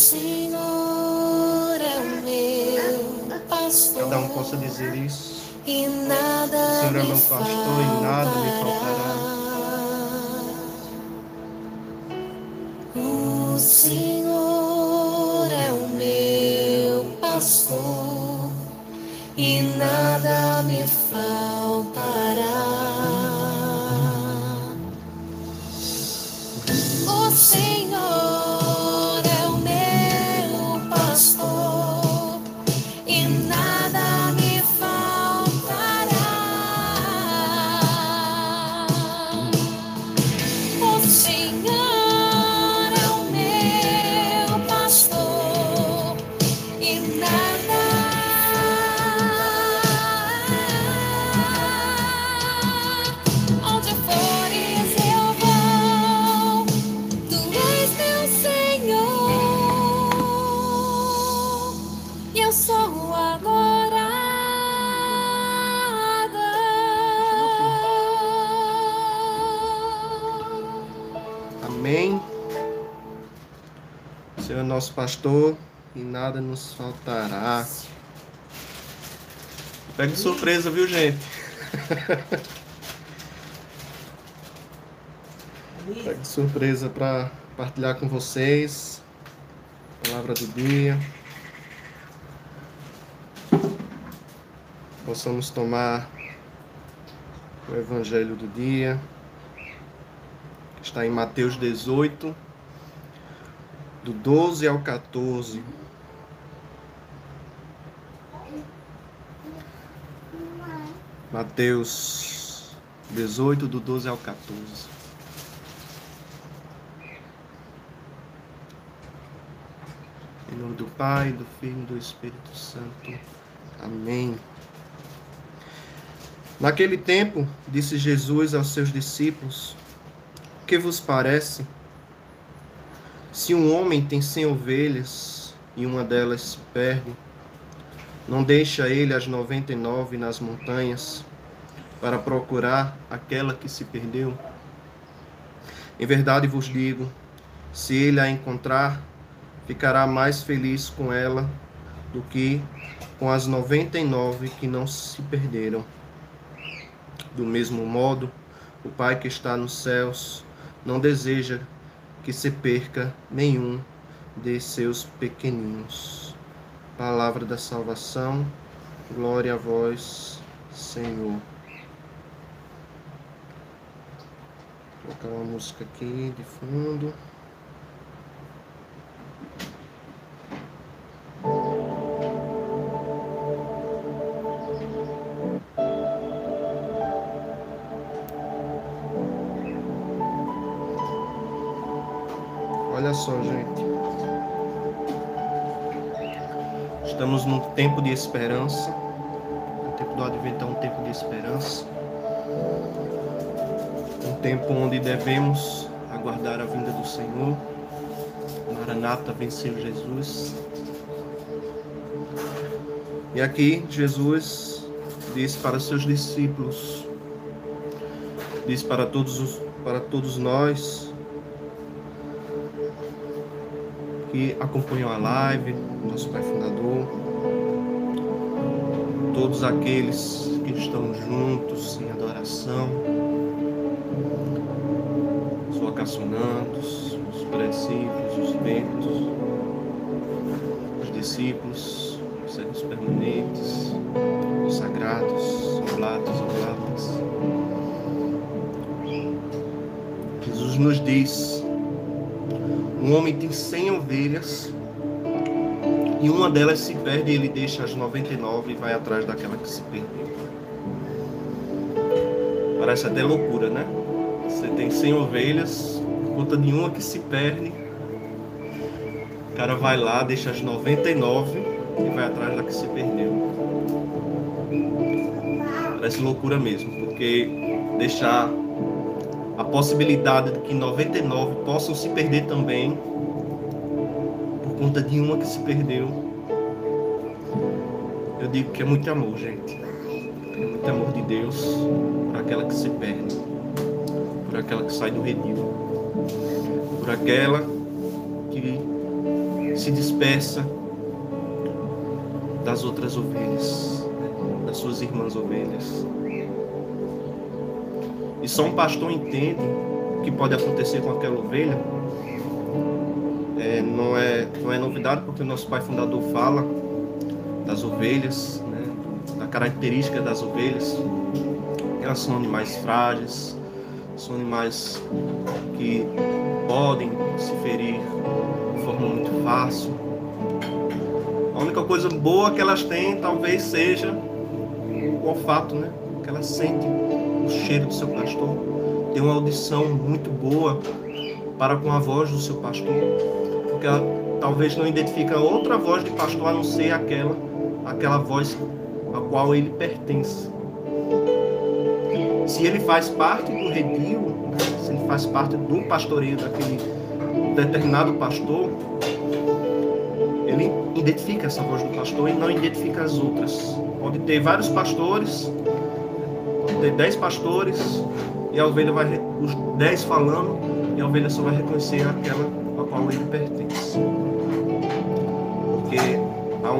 Senhor é o meu pastor. Cada um possa dizer isso. E nada O Senhor é me meu pastor e nada me faltará. O Senhor é o meu pastor e nada nosso pastor e nada nos faltará. Pega de surpresa, viu, gente? Pega de surpresa para partilhar com vocês. Palavra do dia. Possamos tomar o evangelho do dia. que Está em Mateus 18, do 12 ao 14. Mateus 18, do 12 ao 14. Em nome do Pai, do Filho e do Espírito Santo. Amém. Naquele tempo, disse Jesus aos seus discípulos: O que vos parece? Se um homem tem cem ovelhas e uma delas se perde, não deixa ele as noventa e nove nas montanhas para procurar aquela que se perdeu? Em verdade vos digo, se ele a encontrar, ficará mais feliz com ela do que com as noventa e nove que não se perderam. Do mesmo modo, o Pai que está nos céus não deseja que se perca nenhum de seus pequeninos. Palavra da salvação, glória a vós, Senhor. Vou colocar uma música aqui de fundo. Tempo de esperança. O tempo do advento é um tempo de esperança. Um tempo onde devemos aguardar a vinda do Senhor. Maranata venceu Jesus. E aqui Jesus diz para seus discípulos, diz para todos os, para todos nós que acompanham a live, nosso Pai Fundador, todos aqueles que estão juntos em adoração, os vocacionandos, os prediscípulos, os bentos, os discípulos, os servos permanentes, os sagrados, oblatos, oblatas. Jesus nos diz um homem tem cem ovelhas e uma delas se perde ele deixa as 99 e vai atrás daquela que se perdeu. Parece até loucura, né? Você tem 100 ovelhas, por conta de uma que se perde, o cara vai lá, deixa as 99 e vai atrás da que se perdeu. Parece loucura mesmo, porque deixar a possibilidade de que 99 possam se perder também conta de uma que se perdeu. Eu digo que é muito amor, gente. É muito amor de Deus por aquela que se perde, por aquela que sai do redil, por aquela que se dispersa das outras ovelhas, das suas irmãs ovelhas. E só um pastor entende o que pode acontecer com aquela ovelha. Não, é, não é novidade, porque o nosso pai fundador fala das ovelhas, né, da característica das ovelhas. Elas são animais frágeis, são animais que podem se ferir de forma muito fácil. A única coisa boa que elas têm talvez seja o olfato, né? Que elas sentem o cheiro do seu pastor. Tem uma audição muito boa para com a voz do seu pastor, porque ela talvez não identifica outra voz de pastor a não ser aquela, aquela voz a qual ele pertence. Se ele faz parte do redil, se ele faz parte do pastoreio daquele determinado pastor, ele identifica essa voz do pastor e não identifica as outras. Pode ter vários pastores, pode ter dez pastores, e a ovelha vai, os dez falando, e a ovelha só vai reconhecer aquela a qual ele pertence.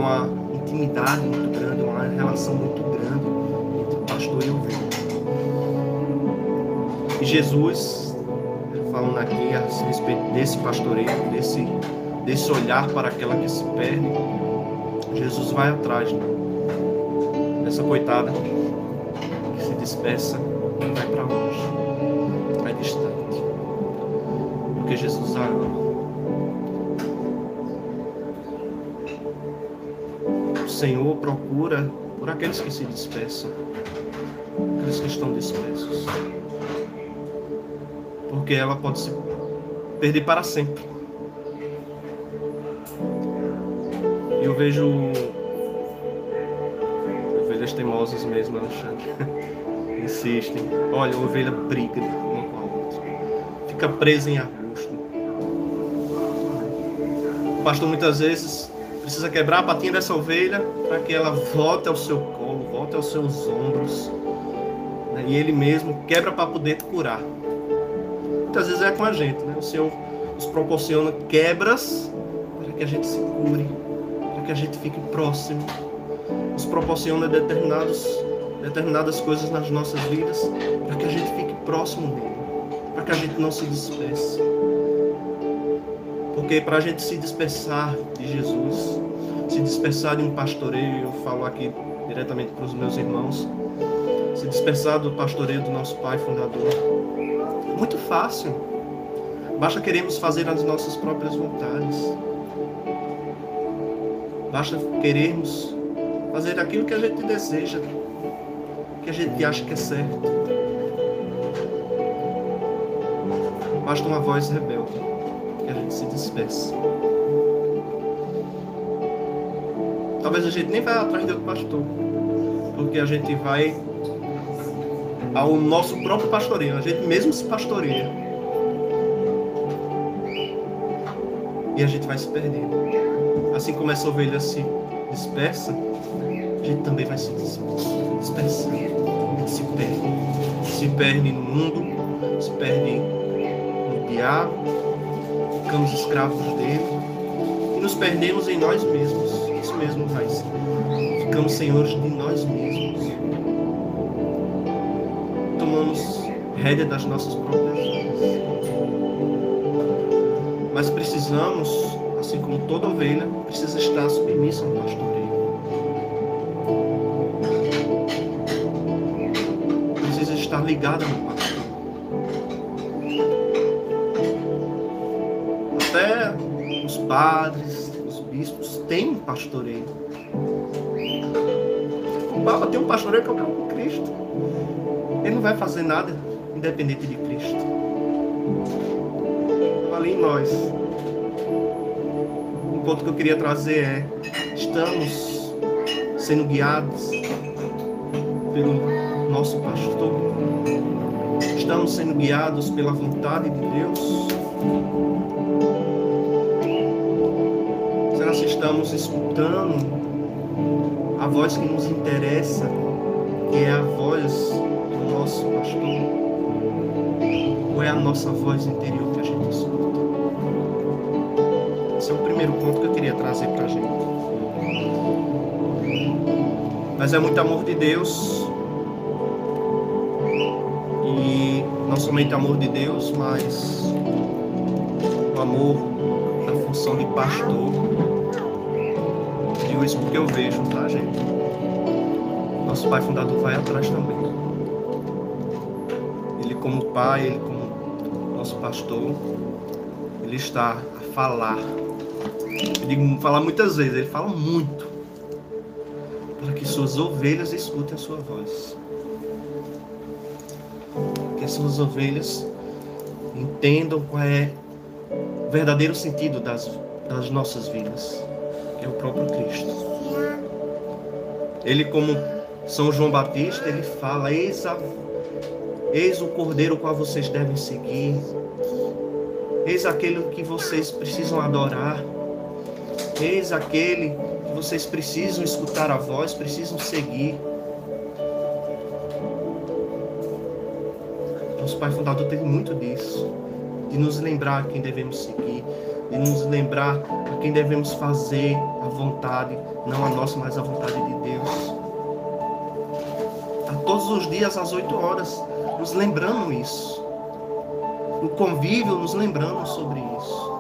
Uma intimidade muito grande, uma relação muito grande entre pastor e ovelha. E Jesus, falando aqui a respeito desse pastoreio, desse, desse olhar para aquela que se perde, Jesus vai atrás né? dessa coitada que se dispersa e vai para longe, vai distante. Porque Jesus ama. Senhor procura por aqueles que se dispersam, aqueles que estão dispersos porque ela pode se perder para sempre. E eu vejo ovelhas teimosas mesmo, Alexandre. Insistem. Olha, a ovelha briga uma com a outra. Fica presa em arbusto. O pastor muitas vezes precisa quebrar a patinha dessa ovelha para que ela volte ao seu colo, volte aos seus ombros. Né? E ele mesmo quebra para poder curar muitas vezes é com a gente, né? O Senhor nos proporciona quebras para que a gente se cure, para que a gente fique próximo, nos proporciona determinados, determinadas coisas nas nossas vidas para que a gente fique próximo dele, para que a gente não se disperse. Porque para a gente se dispersar de Jesus, se dispersar de um pastoreio, eu falo aqui diretamente para os meus irmãos, se dispersar do pastoreio do nosso Pai Fundador, muito fácil. Basta queremos fazer as nossas próprias vontades. Basta querermos fazer aquilo que a gente deseja, que a gente acha que é certo. Basta uma voz rebelde dispersa. Talvez a gente nem vá atrás do pastor, porque a gente vai ao nosso próprio pastoreio. A gente mesmo se pastoreia. E a gente vai se perdendo. Assim como essa ovelha se dispersa, a gente também vai se dispersando. Se perde. Se perde no mundo, se perde no diabo, ficamos escravos dele e nos perdemos em nós mesmos. Isso mesmo, Raiz. Ficamos senhores de nós mesmos tomamos rédea das nossas próprias vidas. Mas precisamos, assim como toda ovelha, precisa estar submissa ao pastoreio. Pastoreio. O Papa tem um pastoreio que é o próprio Cristo. Ele não vai fazer nada independente de Cristo. Ali em nós. Um ponto que eu queria trazer é: estamos sendo guiados pelo nosso pastor? Estamos sendo guiados pela vontade de Deus? Estamos escutando a voz que nos interessa, que é a voz nosso pastor? Ou é a nossa voz interior que a gente escuta? Esse é o primeiro ponto que eu trazer para a gente. Mas é muito amor de Deus. E não somente amor de Deus, mas o amor da função de pastor. Eu vejo, tá, gente? Nosso pai fundador vai atrás também. Ele como pai, ele como nosso pastor, ele está a falar. Eu digo falar muitas vezes, ele fala muito. Para que suas ovelhas escutem a sua voz. Que as suas ovelhas entendam qual é o verdadeiro sentido das, das nossas vidas, que é o próprio Cristo. Ele, como São João Batista, ele fala: Eis, a, eis o cordeiro qual vocês devem seguir, eis aquele que vocês precisam adorar, eis aquele que vocês precisam escutar a voz, precisam seguir. Nosso Pai Fundador teve muito disso de nos lembrar quem devemos seguir, de nos lembrar a quem devemos fazer vontade, não a nossa, mas a vontade de Deus. A todos os dias, às oito horas, nos lembrando isso. No convívio, nos lembrando sobre isso.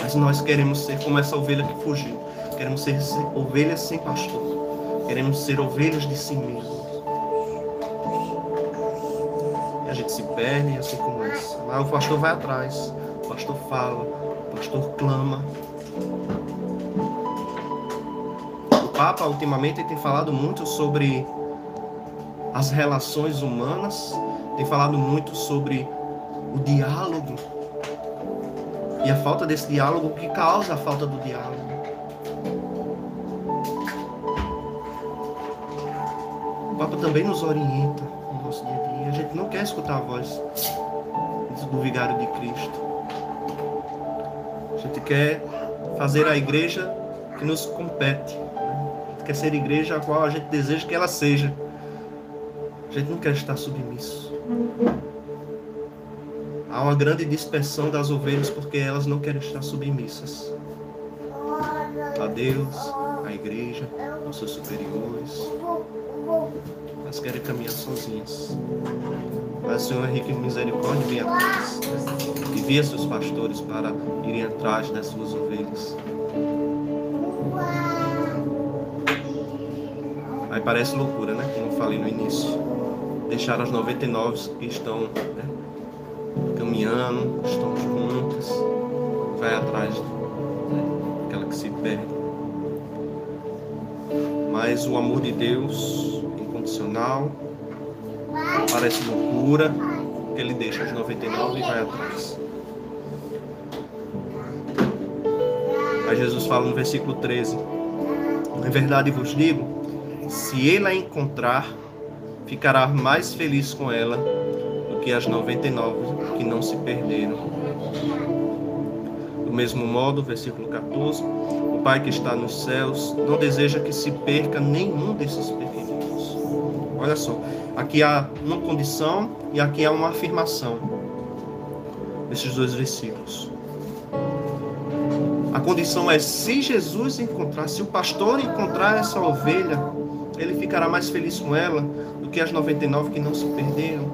Mas nós queremos ser como essa ovelha que fugiu. Queremos ser ovelhas sem pastor. Queremos ser ovelhas de si mesmos. E a gente se perde, assim como Lá o pastor vai atrás, o pastor fala, o pastor clama. Papa, ultimamente, tem falado muito sobre as relações humanas, tem falado muito sobre o diálogo e a falta desse diálogo que causa a falta do diálogo. O Papa também nos orienta no nosso dia a dia. A gente não quer escutar a voz do vigário de Cristo. A gente quer fazer a igreja que nos compete. Quer ser igreja a qual a gente deseja que ela seja. A gente não quer estar submisso. Há uma grande dispersão das ovelhas porque elas não querem estar submissas a Deus, a igreja, aos seus superiores. Elas querem caminhar sozinhas. Mas o Senhor Henrique Misericórdia vem atrás. E via seus pastores para irem atrás das suas ovelhas. Aí parece loucura, né? Como eu falei no início. Deixar as 99 que estão né, caminhando, estão juntas, vai atrás daquela né, que se perde. Mas o amor de Deus incondicional Parece loucura ele deixa os 99 e vai atrás. Mas Jesus fala no versículo 13: Em verdade vos digo, se ele a encontrar, ficará mais feliz com ela do que as 99 que não se perderam. Do mesmo modo, versículo 14: O Pai que está nos céus não deseja que se perca nenhum desses pequeninos. Olha só, Aqui há uma condição e aqui há uma afirmação. Nesses dois versículos. A condição é se Jesus encontrar, se o pastor encontrar essa ovelha, ele ficará mais feliz com ela do que as 99 que não se perderam.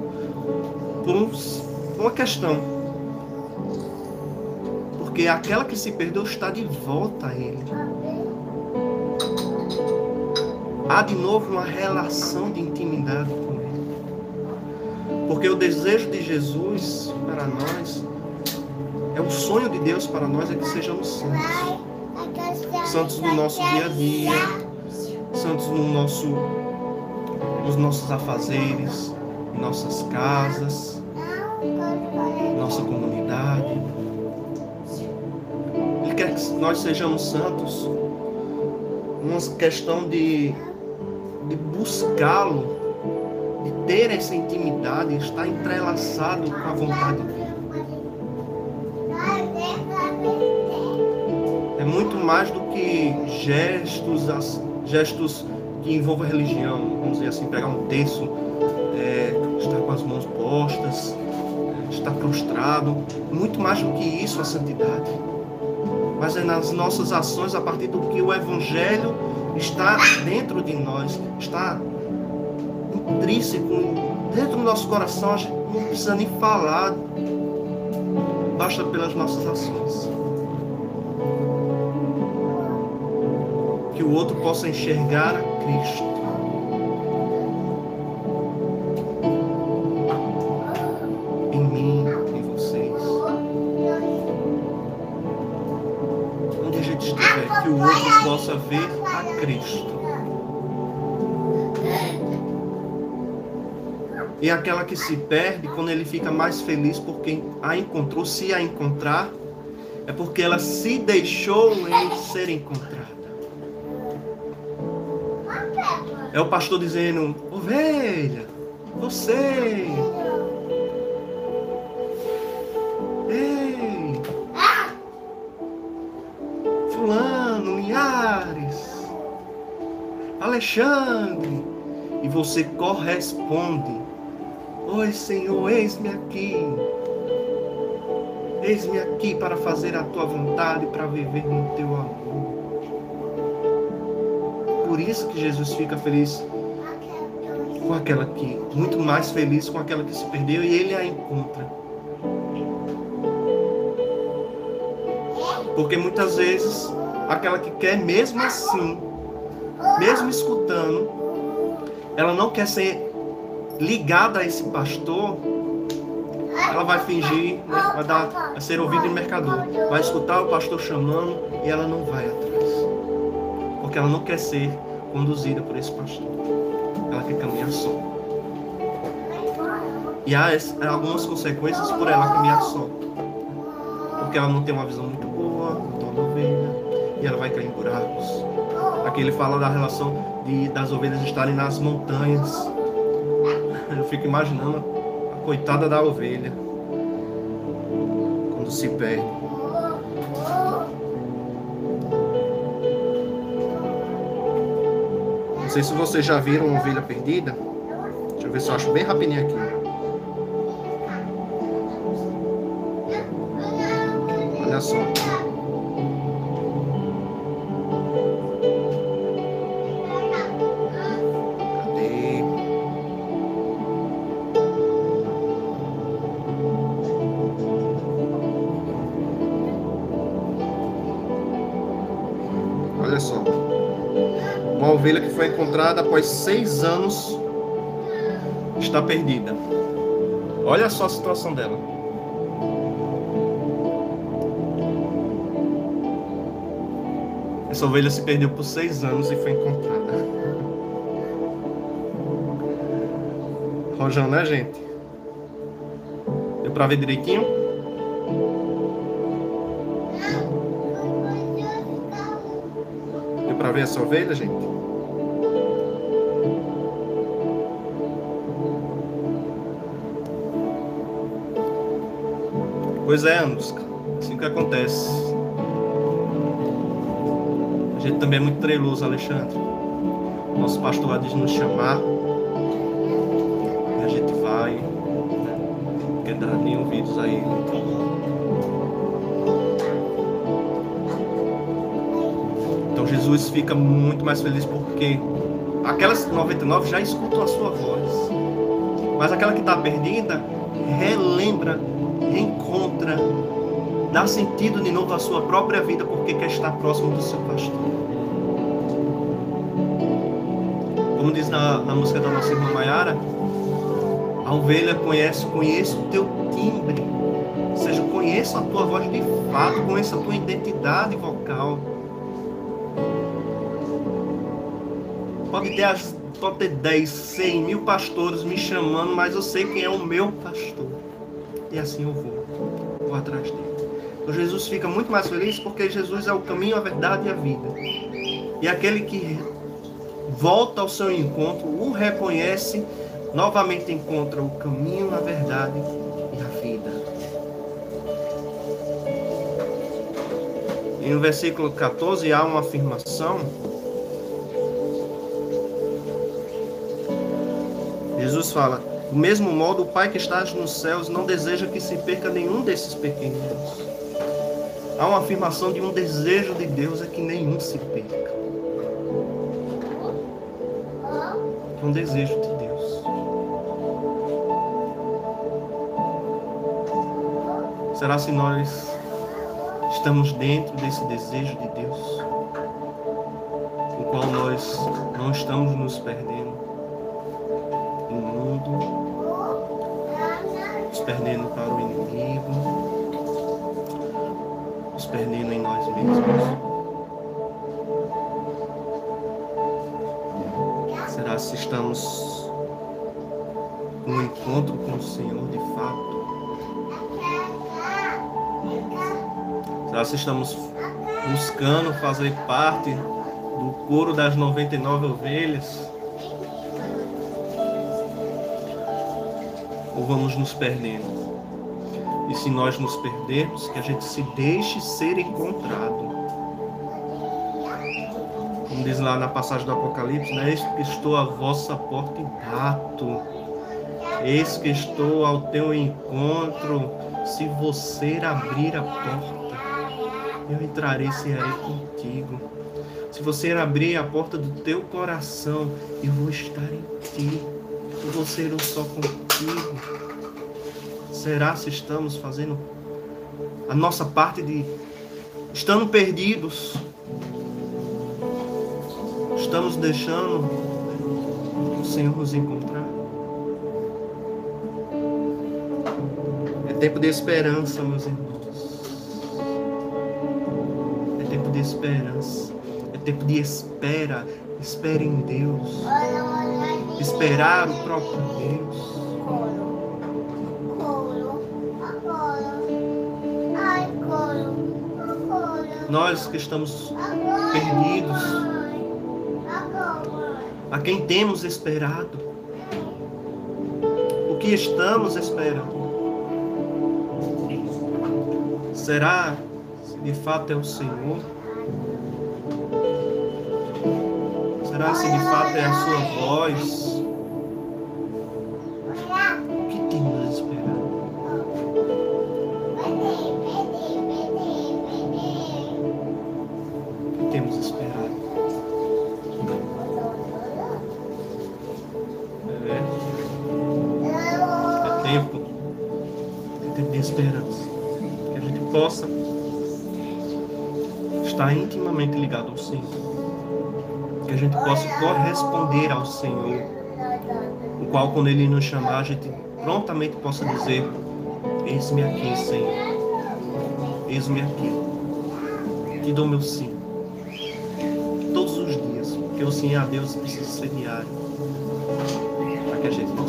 Por uma questão. Porque aquela que se perdeu está de volta a ele. Há de novo uma relação de intimidade porque o desejo de Jesus para nós, é o sonho de Deus para nós é que sejamos santos. Santos no nosso dia a dia, santos no nosso, nos nossos afazeres, em nossas casas, nossa comunidade. Ele quer que nós sejamos santos. Uma questão de, de buscá-lo de ter essa intimidade, estar entrelaçado com a vontade dele. É muito mais do que gestos, gestos que envolvam religião. Vamos dizer assim, pegar um terço, é, estar com as mãos postas, estar prostrado. Muito mais do que isso a santidade. mas é nas nossas ações, a partir do que o Evangelho está dentro de nós, está intrínseco, dentro do nosso coração, a gente não precisa nem falar, basta pelas nossas ações. Que o outro possa enxergar a Cristo. Em mim, em vocês. Onde a gente estiver, que o outro possa ver a Cristo. E aquela que se perde, quando ele fica mais feliz porque a encontrou, se a encontrar, é porque ela se deixou em ser encontrada. É o pastor dizendo: ovelha, você. Ei, Fulano, Linhares, Alexandre. E você corresponde Oi, Senhor, eis-me aqui. Eis-me aqui para fazer a tua vontade, para viver no teu amor. Por isso que Jesus fica feliz com aquela que, muito mais feliz com aquela que se perdeu e ele a encontra. Porque muitas vezes aquela que quer mesmo assim, mesmo escutando, ela não quer ser ligada a esse pastor, ela vai fingir, né, vai, dar, vai ser ouvida em mercador, vai escutar o pastor chamando e ela não vai atrás, porque ela não quer ser conduzida por esse pastor, ela quer caminhar só. E há algumas consequências por ela caminhar só, porque ela não tem uma visão muito boa, torna ovelha, e ela vai cair em buracos. Aqui ele fala da relação de, das ovelhas estarem nas montanhas eu fico imaginando a coitada da ovelha quando se perde. Sei se vocês já viram ovelha perdida. Deixa eu ver se eu acho bem rapidinho aqui. Olha só. Foi encontrada após seis anos está perdida. Olha só a situação dela. Essa ovelha se perdeu por seis anos e foi encontrada. Rojão, né, gente? Deu pra ver direitinho? Deu pra ver essa ovelha, gente? Pois é, Anusca. Assim que acontece. A gente também é muito treloso, Alexandre. Nosso pastor lá diz nos chamar. E a gente vai. Né? Quer dar nem ouvidos aí. Então Jesus fica muito mais feliz porque aquelas 99 já escutam a sua voz. Mas aquela que está perdida relembra reencontra, dá sentido de novo à sua própria vida porque quer estar próximo do seu pastor. Como diz na, na música da nossa irmã Maiara, a ovelha conhece, conheço o teu timbre. Ou seja, conheço a tua voz de fato, conheço a tua identidade vocal. Pode ter, as, pode ter 10, 100 mil pastores me chamando, mas eu sei quem é o meu pastor e assim eu vou, vou atrás dele. Então Jesus fica muito mais feliz porque Jesus é o caminho, a verdade e a vida. E aquele que volta ao seu encontro, o reconhece, novamente encontra o caminho, a verdade e a vida. E no versículo 14 há uma afirmação. Jesus fala: do mesmo modo, o Pai que está nos céus não deseja que se perca nenhum desses pequenos. Há uma afirmação de um desejo de Deus é que nenhum se perca. É um desejo de Deus. Será se nós estamos dentro desse desejo de Deus, o qual nós não estamos nos perdendo perdendo para o inimigo, nos perdendo em nós mesmos. Será se estamos no encontro com o Senhor de fato? Será se estamos buscando fazer parte do coro das 99 ovelhas? Ou vamos nos perdendo? E se nós nos perdermos, que a gente se deixe ser encontrado. Como diz lá na passagem do Apocalipse, né? Eis que estou à vossa porta e bato. Eis que estou ao teu encontro. Se você abrir a porta, eu entrarei e serei contigo. Se você abrir a porta do teu coração, eu vou estar em ti. Eu vou ser um só contigo. Será se estamos fazendo a nossa parte de estando perdidos? Estamos deixando o Senhor nos encontrar? É tempo de esperança, meus irmãos. É tempo de esperança. É tempo de espera. Espere em Deus. Esperar o próprio Deus. Nós que estamos perdidos, a quem temos esperado, o que estamos esperando. Será se de fato é o Senhor? Será se de fato é a sua voz? Ao Senhor. Que a gente possa corresponder ao Senhor. O qual, quando Ele nos chamar, a gente prontamente possa dizer: Eis-me aqui, Senhor. Eis-me aqui. Te dou meu sim. Todos os dias. Porque o sim a Deus precisa ser diário. Para que a gente não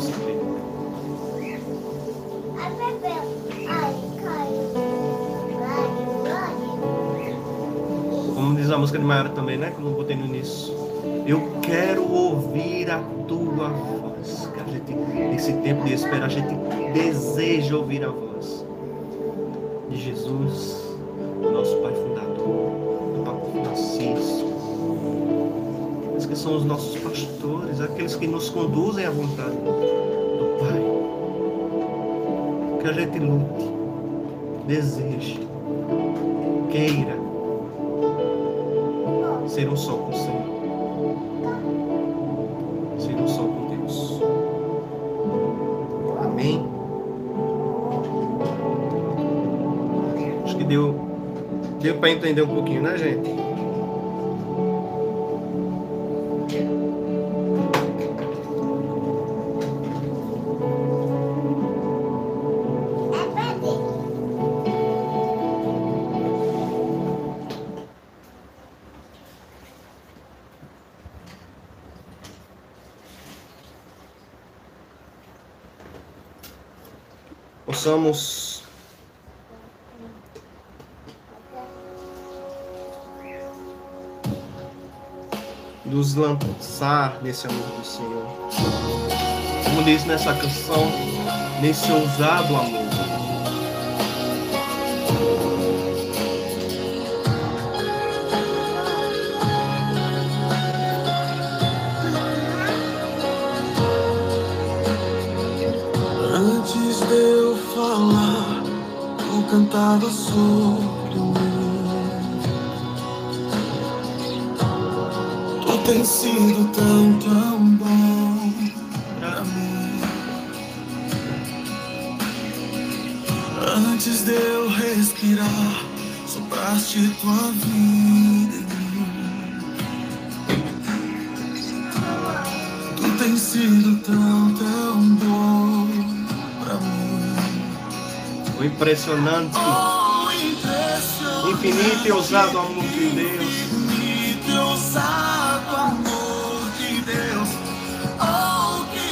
música de Maiara também, né? Que eu botei no início. Eu quero ouvir a tua voz. Que a gente, nesse tempo de espera, a gente deseja ouvir a voz de Jesus, nosso Pai Fundador, do Papa Francisco. Aqueles que são os nossos pastores, aqueles que nos conduzem à vontade do Pai. Que a gente lute, deseje, queira ser um só com o Senhor. Ser um só com Deus. Amém? Acho que deu, deu para entender um pouquinho, né, gente? Possamos nos lançar nesse amor do Senhor. Como diz nessa canção, nesse ousado amor. cantado sobre mim. Tu tens sido tão, tão bom pra mim. Antes de eu respirar, sopraste tua vida. Impressionante, infinito e ousado amor de Deus. infinito e ousado amor de Deus, oh, que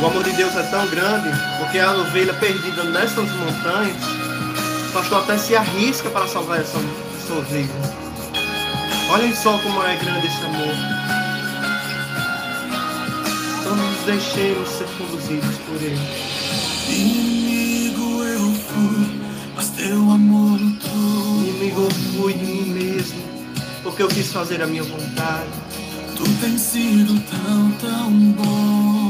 O amor de Deus é tão grande, porque a ovelha perdida nessas montanhas, o pastor até se arrisca para salvar essa, essa ovelha. Olhem só como é grande esse amor. Então nos deixemos ser conduzidos por Ele. Inimigo eu fui, mas teu amor lutou. Inimigo eu fui de mim mesmo, porque eu quis fazer a minha vontade. Tu tens sido tão, tão bom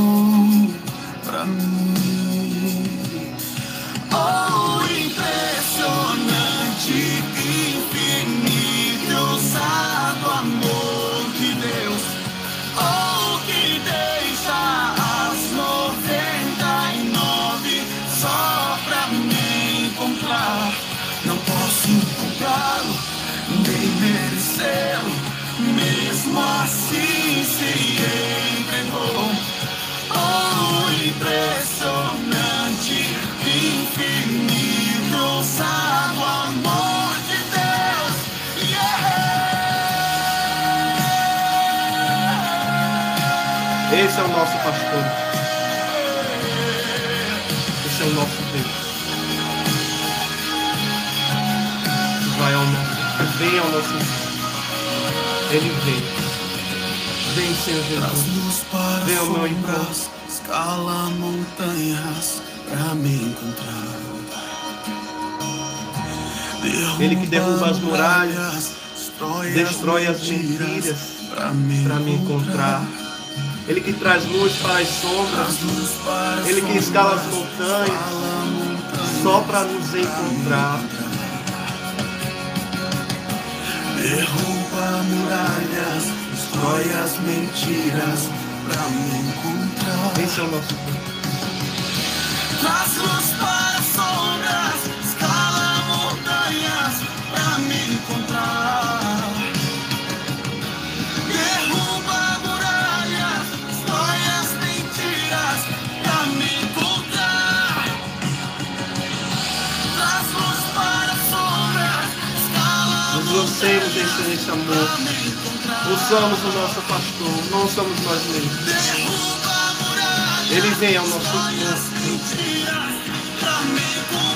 assim se entregou. Oh, impressionante, infinito, ousado amor de Deus. Yeah! Esse é o nosso pastor. Esse é o nosso Deus. Vai ao nosso, vem ao nosso. Ele vem. Senhor Jesus. Vem ao meu sombras, escala montanhas pra me encontrar. Ele que derruba as muralhas, destrói, as mentiras para me encontrar. Ele que traz luz para as sombras, Ele que escala as montanhas só para nos encontrar. Derruba muralhas, destrói as mentiras pra me encontrar. Esse é o nosso. Traz luz para as sombras, escala montanhas pra me encontrar. Derruba muralhas, destrói as mentiras pra me encontrar. Traz luz para as sombras, escala Nos lancemos esse, nesse amor. Ouçamos o nosso pastor, não somos nós mesmos. Ele vem ao nosso encontro.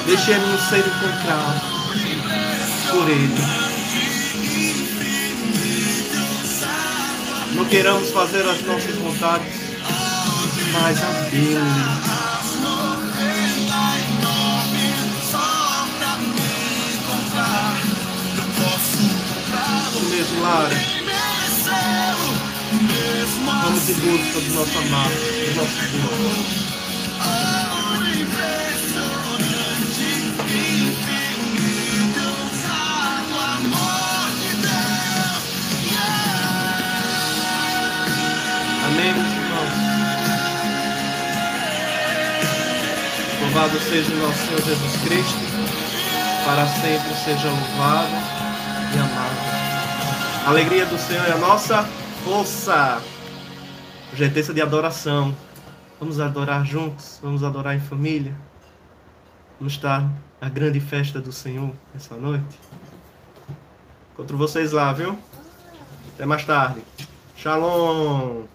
Deixemos ser encontrados por Ele. Não queiramos fazer as nossas vontades, mas a dele. Em busca do nosso amado, do nosso Deus. Amém, meus irmãos? Louvado seja o nosso Senhor Jesus Cristo, para sempre seja louvado e amado. A alegria do Senhor é a nossa força. Terça de adoração. Vamos adorar juntos, vamos adorar em família. Vamos estar na grande festa do Senhor essa noite. Encontro vocês lá, viu? Até mais tarde. Shalom.